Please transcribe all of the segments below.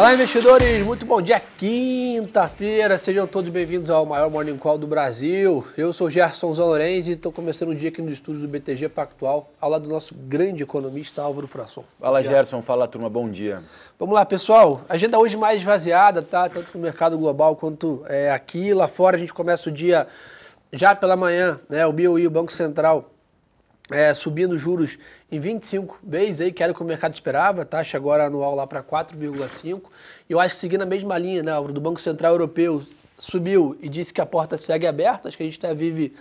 Olá, investidores! Muito bom dia, quinta-feira. Sejam todos bem-vindos ao maior Morning Call do Brasil. Eu sou Gerson Zanorenzi e estou começando o dia aqui no estúdio do BTG Pactual, ao lado do nosso grande economista Álvaro Frasson. Fala, Gerson. Fala, turma. Bom dia. Vamos lá, pessoal. Agenda hoje mais esvaziada, tá? Tanto no mercado global quanto é, aqui. Lá fora a gente começa o dia já pela manhã, né? O BOE, o Banco Central, é, subindo juros em 25 vezes, aí, que era o que o mercado esperava, taxa agora anual lá para 4,5. E eu acho que seguindo a mesma linha, né, do Banco Central Europeu subiu e disse que a porta segue aberta, acho que a gente até vive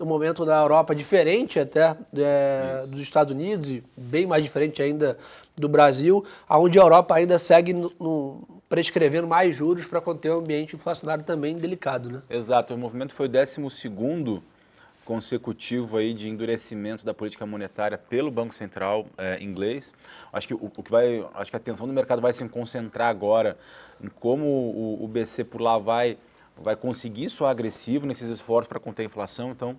um momento na Europa diferente até é, dos Estados Unidos e bem mais diferente ainda do Brasil, onde a Europa ainda segue no, no, prescrevendo mais juros para conter um ambiente inflacionário também delicado. Né? Exato, o movimento foi o 12 segundo consecutivo aí de endurecimento da política monetária pelo Banco Central é, inglês. Acho que o, o, que vai, acho que a atenção do mercado vai se concentrar agora em como o, o BC por lá vai vai conseguir soar agressivo nesses esforços para conter a inflação. Então,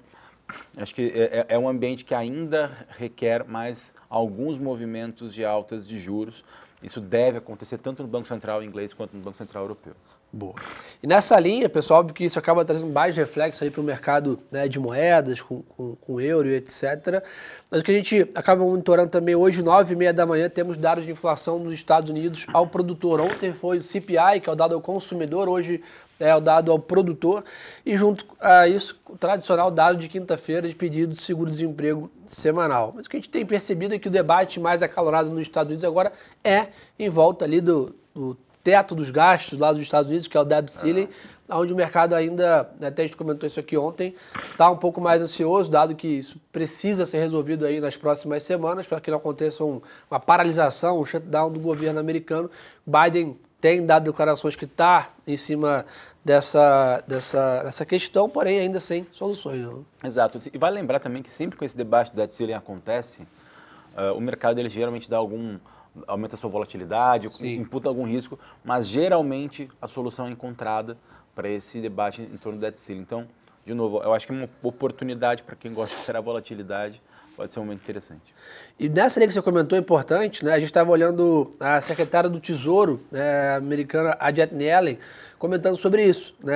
acho que é, é, é um ambiente que ainda requer mais alguns movimentos de altas de juros. Isso deve acontecer tanto no Banco Central inglês quanto no Banco Central europeu. Boa. E nessa linha, pessoal, óbvio que isso acaba trazendo mais reflexo para o mercado né, de moedas, com, com, com, euro e etc. Mas o que a gente acaba monitorando também hoje, nove e meia da manhã, temos dados de inflação nos Estados Unidos ao produtor. Ontem foi o CPI, que é o dado ao consumidor, hoje é o dado ao produtor. E junto a isso, o tradicional dado de quinta-feira de pedido de seguro-desemprego semanal. Mas o que a gente tem percebido é que o debate mais acalorado nos Estados Unidos agora é em volta ali do, do teto dos gastos lá dos Estados Unidos, que é o debt ceiling, ah. onde o mercado ainda, né, até a gente comentou isso aqui ontem, está um pouco mais ansioso, dado que isso precisa ser resolvido aí nas próximas semanas, para que não aconteça um, uma paralisação, um shutdown do governo americano. Biden tem dado declarações que está em cima dessa, dessa, dessa questão, porém ainda sem soluções. Não? Exato. E vale lembrar também que sempre que esse debate do debt ceiling acontece, uh, o mercado ele geralmente dá algum aumenta a sua volatilidade, Sim. imputa algum risco, mas geralmente a solução é encontrada para esse debate em torno do debt ceiling. Então, de novo, eu acho que é uma oportunidade para quem gosta de ter a volatilidade, pode ser um momento interessante. E nessa linha que você comentou, é importante, né? a gente estava olhando a secretária do Tesouro né, americana, a Jet Yellen, comentando sobre isso. Né?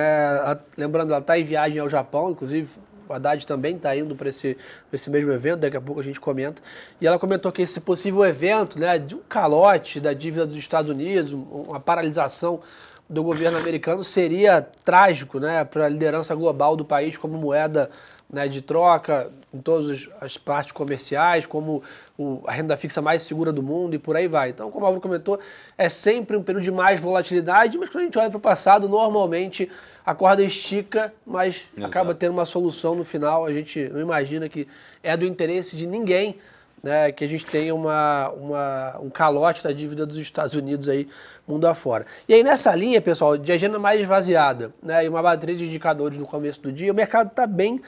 lembrando, ela está em viagem ao Japão, inclusive o Haddad também está indo para esse, esse mesmo evento, daqui a pouco a gente comenta. E ela comentou que esse possível evento, né, de um calote da dívida dos Estados Unidos, uma paralisação do governo americano, seria trágico né, para a liderança global do país como moeda né, de troca em todas as partes comerciais, como o, a renda fixa mais segura do mundo e por aí vai. Então, como o Álvaro comentou, é sempre um período de mais volatilidade, mas quando a gente olha para o passado, normalmente a corda estica, mas Exato. acaba tendo uma solução no final. A gente não imagina que é do interesse de ninguém né, que a gente tenha uma, uma, um calote da dívida dos Estados Unidos aí, mundo afora. E aí nessa linha, pessoal, de agenda mais esvaziada né, e uma bateria de indicadores no começo do dia, o mercado está bem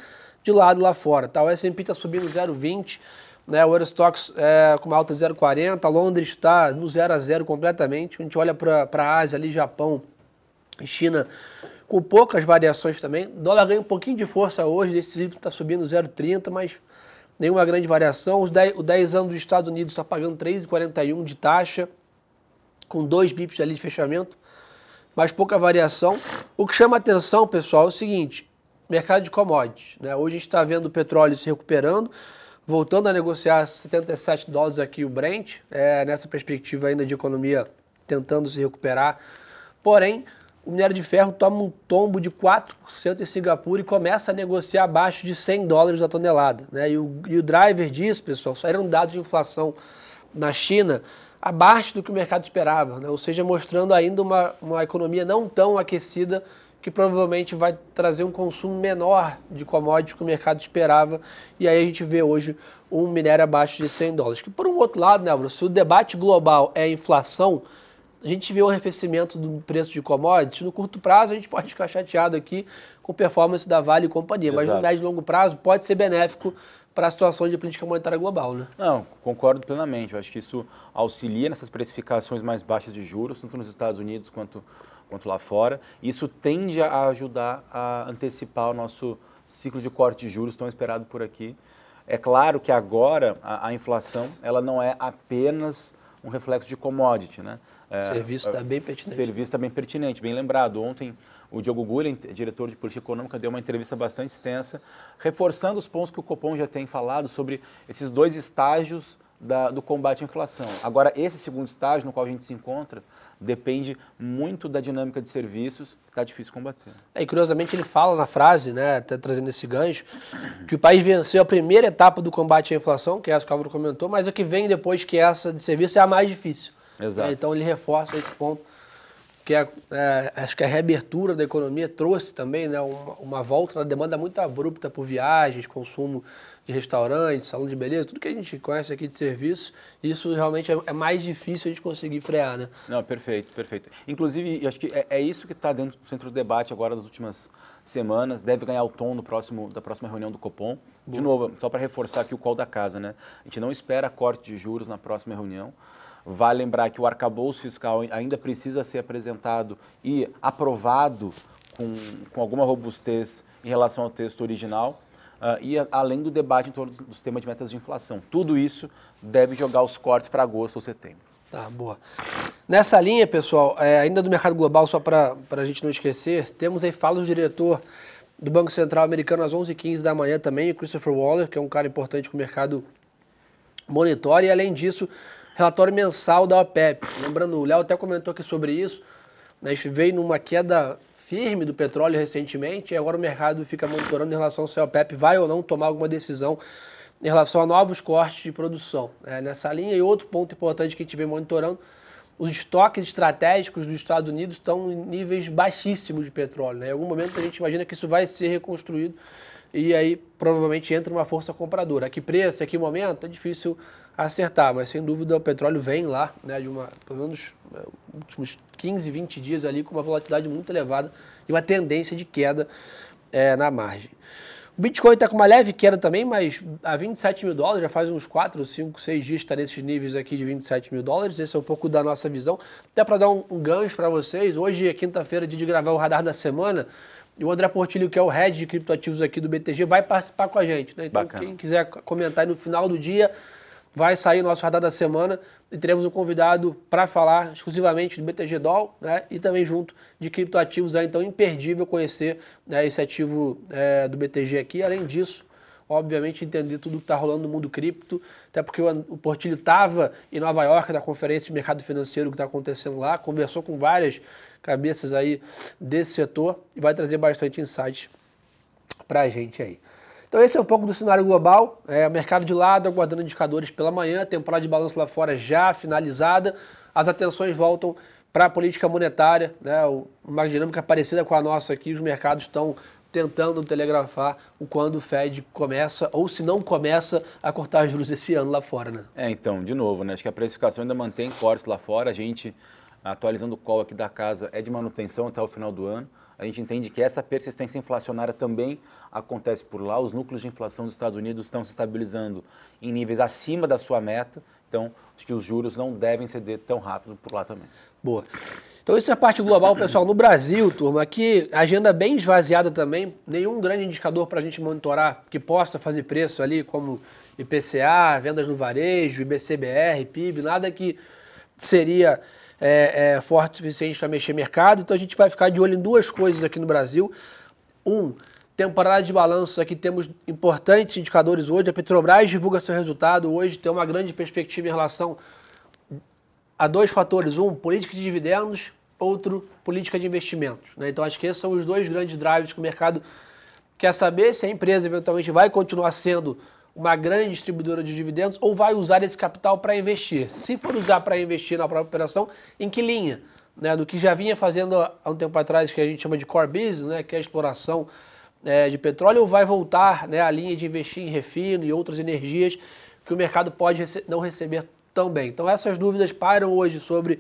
de lado lá fora. Tá? O S&P está subindo 0,20, né? o Eurostox é, com uma alta de 0,40, Londres está no 0 a 0 completamente. A gente olha para a Ásia, ali, Japão China, com poucas variações também. O dólar ganha um pouquinho de força hoje, esse está subindo 0,30, mas nenhuma grande variação. Os 10, o 10 anos dos Estados Unidos está pagando 3,41 de taxa, com 2 bips ali de fechamento, mas pouca variação. O que chama atenção, pessoal, é o seguinte: mercado de commodities. Né? Hoje a gente está vendo o petróleo se recuperando, voltando a negociar 77 dólares aqui o Brent, é, nessa perspectiva ainda de economia tentando se recuperar. Porém, o minério de ferro toma um tombo de 4% em Singapura e começa a negociar abaixo de 100 dólares a tonelada. Né? E, o, e o driver disso, pessoal, saíram dados de inflação na China abaixo do que o mercado esperava, né? ou seja, mostrando ainda uma, uma economia não tão aquecida que provavelmente vai trazer um consumo menor de commodities que o mercado esperava. E aí a gente vê hoje um minério abaixo de 100 dólares. Que por um outro lado, né, Bruno, se o debate global é inflação, a gente vê um arrefecimento do preço de commodities. No curto prazo, a gente pode ficar chateado aqui com performance da Vale e companhia, Exato. mas no médio e longo prazo pode ser benéfico para a situação de política monetária global, né? Não, concordo plenamente. Eu acho que isso auxilia nessas precificações mais baixas de juros, tanto nos Estados Unidos quanto quanto lá fora. Isso tende a ajudar a antecipar o nosso ciclo de corte de juros tão esperado por aqui. É claro que agora a, a inflação ela não é apenas um reflexo de commodity. Né? É, serviço está bem pertinente. Serviço está bem pertinente, bem lembrado. Ontem o Diogo Gulen, diretor de política econômica, deu uma entrevista bastante extensa, reforçando os pontos que o Copom já tem falado sobre esses dois estágios da, do combate à inflação. Agora, esse segundo estágio no qual a gente se encontra depende muito da dinâmica de serviços, que está difícil combater. É, e curiosamente ele fala na frase, né, até trazendo esse gancho, que o país venceu a primeira etapa do combate à inflação, que é essa que o Álvaro comentou, mas a que vem depois que essa de serviço é a mais difícil. Exato. É, então ele reforça esse ponto que é, é, acho que a reabertura da economia trouxe também né, uma, uma volta na demanda muito abrupta por viagens, consumo de restaurantes, salão de beleza, tudo que a gente conhece aqui de serviço, isso realmente é, é mais difícil a gente conseguir frear, né? Não, perfeito, perfeito. Inclusive, acho que é, é isso que está dentro do centro do debate agora das últimas semanas, deve ganhar o tom no próximo, da próxima reunião do Copom. De novo, só para reforçar aqui o call da casa, né? A gente não espera corte de juros na próxima reunião. Vale lembrar que o arcabouço fiscal ainda precisa ser apresentado e aprovado com, com alguma robustez em relação ao texto original. Uh, e a, além do debate em torno do sistema de metas de inflação. Tudo isso deve jogar os cortes para agosto ou setembro. Tá, boa. Nessa linha, pessoal, é, ainda do mercado global, só para a gente não esquecer, temos aí fala do diretor do Banco Central americano às 11h15 da manhã também, o Christopher Waller, que é um cara importante que o mercado monitora, e além disso, relatório mensal da OPEP. Lembrando, o Léo até comentou aqui sobre isso. Né, a gente veio numa queda firme do petróleo recentemente e agora o mercado fica monitorando em relação se a OPEP vai ou não tomar alguma decisão em relação a novos cortes de produção. É, nessa linha, e outro ponto importante que a gente vem monitorando, os estoques estratégicos dos Estados Unidos estão em níveis baixíssimos de petróleo. Né? Em algum momento a gente imagina que isso vai ser reconstruído e aí provavelmente entra uma força compradora. A que preço, a que momento, é difícil acertar, mas sem dúvida o petróleo vem lá, né, de uma, pelo menos né, últimos 15, 20 dias ali com uma volatilidade muito elevada e uma tendência de queda é, na margem. O Bitcoin está com uma leve queda também, mas a 27 mil dólares, já faz uns 4, 5, 6 dias está nesses níveis aqui de 27 mil dólares. Esse é um pouco da nossa visão. Até para dar um, um gancho para vocês, hoje é quinta-feira, dia de gravar o radar da semana. E o André Portilho, que é o head de criptoativos aqui do BTG, vai participar com a gente. Né? Então, Bacana. quem quiser comentar aí no final do dia, vai sair nosso radar da semana e teremos um convidado para falar exclusivamente do BTG Doll né? e também junto de criptoativos. É, então, imperdível conhecer né, esse ativo é, do BTG aqui. Além disso, obviamente, entender tudo que está rolando no mundo cripto, até porque o, Portilho estava em Nova York na conferência de mercado financeiro que está acontecendo lá, conversou com várias cabeças aí desse setor e vai trazer bastante insight para a gente aí. Então esse é um pouco do cenário global, é, mercado de lado, aguardando indicadores pela manhã, temporada de balanço lá fora já finalizada, as atenções voltam para a política monetária, né, uma dinâmica parecida com a nossa aqui, os mercados estão tentando telegrafar o quando o Fed começa, ou se não começa, a cortar juros esse ano lá fora, né? É, então, de novo, né, acho que a precificação ainda mantém cortes lá fora, a gente atualizando o call aqui da casa, é de manutenção até o final do ano. A gente entende que essa persistência inflacionária também acontece por lá. Os núcleos de inflação dos Estados Unidos estão se estabilizando em níveis acima da sua meta. Então, acho que os juros não devem ceder tão rápido por lá também. Boa. Então, isso é a parte global, pessoal. No Brasil, turma, aqui, agenda bem esvaziada também. Nenhum grande indicador para a gente monitorar que possa fazer preço ali, como IPCA, vendas no varejo, IBCBR, PIB, nada que seria é, é, forte o suficiente para mexer mercado. Então a gente vai ficar de olho em duas coisas aqui no Brasil. Um, temporada de balanços, aqui temos importantes indicadores hoje. A Petrobras divulga seu resultado hoje, tem uma grande perspectiva em relação a dois fatores. Um, política de dividendos, outro, política de investimentos. Né? Então acho que esses são os dois grandes drives que o mercado quer saber se a empresa eventualmente vai continuar sendo uma grande distribuidora de dividendos ou vai usar esse capital para investir? Se for usar para investir na própria operação, em que linha? Né, do que já vinha fazendo há um tempo atrás, que a gente chama de core business, né, que é a exploração é, de petróleo, ou vai voltar né, à linha de investir em refino e outras energias que o mercado pode rece não receber tão bem? Então essas dúvidas param hoje sobre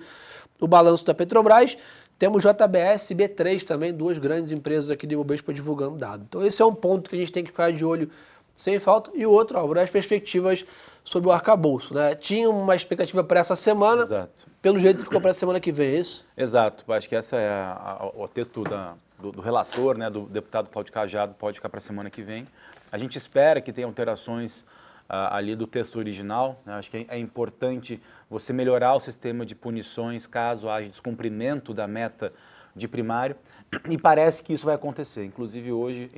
o balanço da Petrobras. Temos JBS e B3 também, duas grandes empresas aqui de Ibovespa divulgando dados. Então esse é um ponto que a gente tem que ficar de olho sem falta. E o outro, Álvaro, as perspectivas sobre o arcabouço. Né? Tinha uma expectativa para essa semana, Exato. pelo jeito ficou para a semana que vem, é isso? Exato. Acho que essa é a, a, o texto da, do, do, relator, né, do deputado Claudio Cajado, pode ficar para a semana que vem. A gente espera que tenha alterações ali do texto original. Né? Acho que é, é importante você melhorar o sistema de punições caso haja descumprimento da meta de primário. E parece que isso vai acontecer. Inclusive, hoje,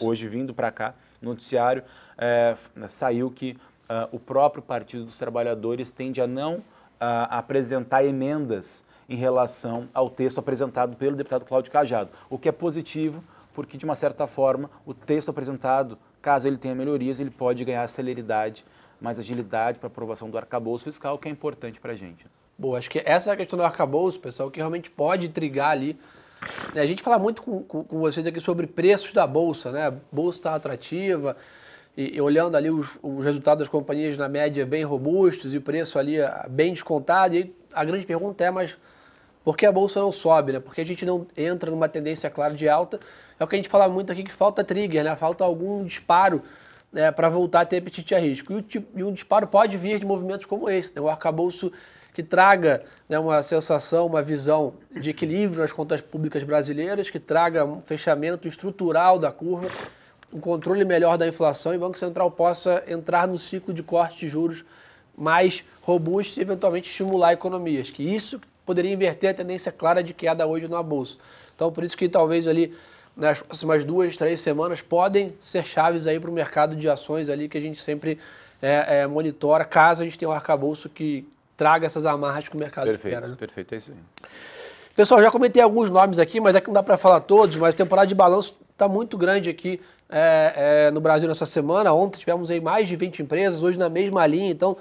hoje vindo para cá, no noticiário, é, saiu que uh, o próprio Partido dos Trabalhadores tende a não uh, apresentar emendas em relação ao texto apresentado pelo deputado Cláudio Cajado, o que é positivo, porque, de uma certa forma, o texto apresentado, caso ele tenha melhorias, ele pode ganhar celeridade, mais agilidade para aprovação do arcabouço fiscal, que é importante para a gente. Boa, acho que essa é a questão do arcabouço, pessoal, que realmente pode trigar ali. A gente fala muito com, com, com vocês aqui sobre preços da Bolsa, né? A Bolsa está atrativa, e, e, olhando ali os, os, resultados das companhias na média bem robustos e o preço ali ah, bem descontado. E a grande pergunta é, mas por que a Bolsa não sobe, né? Por que a gente não entra numa tendência clara de alta? É o que a gente fala muito aqui, que falta trigger, né? Falta algum disparo né, para voltar a ter apetite a risco. E, o, e um disparo pode vir de movimentos como esse, né? O arcabouço que traga né, uma sensação, uma visão de equilíbrio nas contas públicas brasileiras, que traga um fechamento estrutural da curva, um controle melhor da inflação e o Banco Central possa entrar no ciclo de corte de juros mais robusto e eventualmente estimular economias, que isso poderia inverter a tendência clara de queda hoje na bolsa. Então, por isso que talvez ali nas próximas duas, três semanas podem ser chaves aí para o mercado de ações ali que a gente sempre é, é, monitora, caso a gente tenha um arcabouço que traga essas amarras que o mercado perfeito, espera. Né? Perfeito, é isso aí. Pessoal, já comentei alguns nomes aqui, mas é que não dá para falar todos, mas a temporada de balanço está muito grande aqui é, é, no Brasil nessa semana. Ontem tivemos aí mais de 20 empresas, hoje na mesma linha, então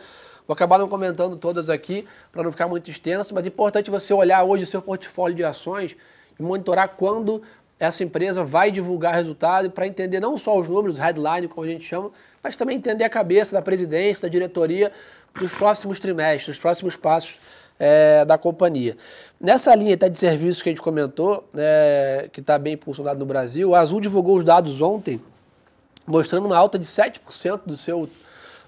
vou acabar não comentando todas aqui para não ficar muito extenso, mas é importante você olhar hoje o seu portfólio de ações e monitorar quando essa empresa vai divulgar resultado para entender não só os números, headline, como a gente chama, mas também entender a cabeça da presidência, da diretoria, nos próximos trimestres, os próximos passos é, da companhia. Nessa linha até de serviço que a gente comentou, é, que está bem impulsionado no Brasil, a Azul divulgou os dados ontem, mostrando uma alta de 7% do seu,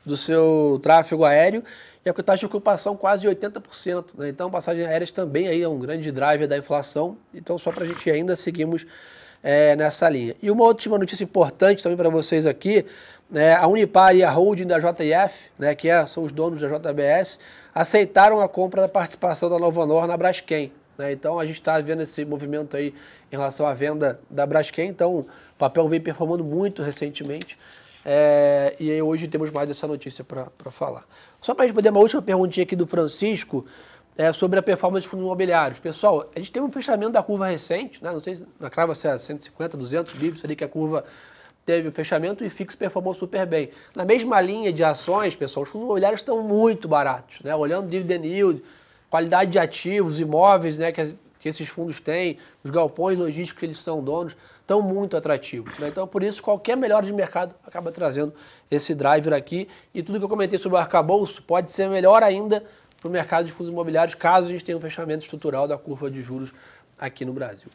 do seu tráfego aéreo e a taxa de ocupação quase de 80%. Né? Então, passagens aéreas também aí é um grande driver da inflação. Então, só para a gente ainda seguimos é, nessa linha. E uma última notícia importante também para vocês aqui, né, a Unipar e a holding da JF, né, que é, são os donos da JBS, aceitaram a compra da participação da Nova Nor na Braskem. Né? Então a gente está vendo esse movimento aí em relação à venda da Braskem. Então o papel vem performando muito recentemente. É, e hoje temos mais essa notícia para falar. Só para poder, uma última perguntinha aqui do Francisco é, sobre a performance de fundos imobiliários. Pessoal, a gente teve um fechamento da curva recente, né? não sei se na crava se é 150, 200 bips ali que a curva teve o fechamento e fixo performou super bem. Na mesma linha de ações, pessoal, os fundos imobiliários estão muito baratos, né? Olhando dividend yield, qualidade de ativos, imóveis, né, que, que esses fundos têm, os galpões logísticos que eles são donos, estão muito atrativos. Né? Então, por isso, qualquer melhora de mercado acaba trazendo esse driver aqui. E tudo que eu comentei sobre o arcabouço pode ser melhor ainda para o mercado de fundos imobiliários, caso a gente tenha um fechamento estrutural da curva de juros aqui no Brasil.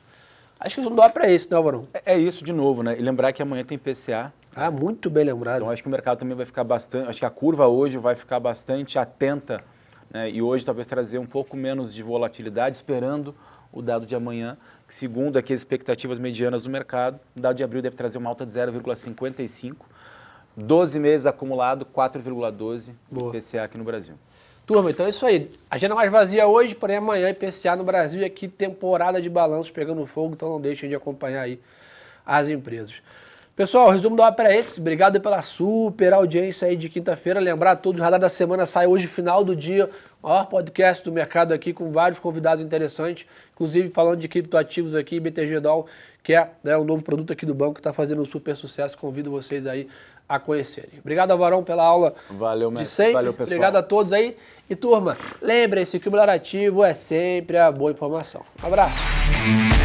Acho que não dá para isso, né, Alvarão? É, é, isso de novo, né? E lembrar que amanhã tem PCA. Ah, muito bem lembrado. Então acho que o mercado também vai ficar bastante. Acho que a curva hoje vai ficar bastante atenta. Né? E hoje talvez trazer um pouco menos de volatilidade, esperando o dado de amanhã, que segundo aqui as expectativas medianas do mercado, o dado de abril deve trazer uma alta de 0,55. 12 meses acumulado, 4,12 PCA aqui no Brasil. Turma, então é isso aí. Agenda mais vazia hoje, porém amanhã IPCA no Brasil e aqui temporada de balanços pegando fogo, então não deixem de acompanhar aí as empresas. Pessoal, o resumo da ópera é esse. Obrigado pela super audiência aí de quinta-feira. Lembrar a todos, o Radar da Semana sai hoje, final do dia. Maior podcast do mercado aqui com vários convidados interessantes, inclusive falando de criptoativos aqui, BTG Doll, que é né, um novo produto aqui do banco que está fazendo um super sucesso. Convido vocês aí a conhecerem. Obrigado, Avarão, pela aula Valeu, de sempre. Valeu, pessoal. Obrigado a todos aí. E, turma, lembrem-se que o melhor ativo é sempre a boa informação. Um abraço.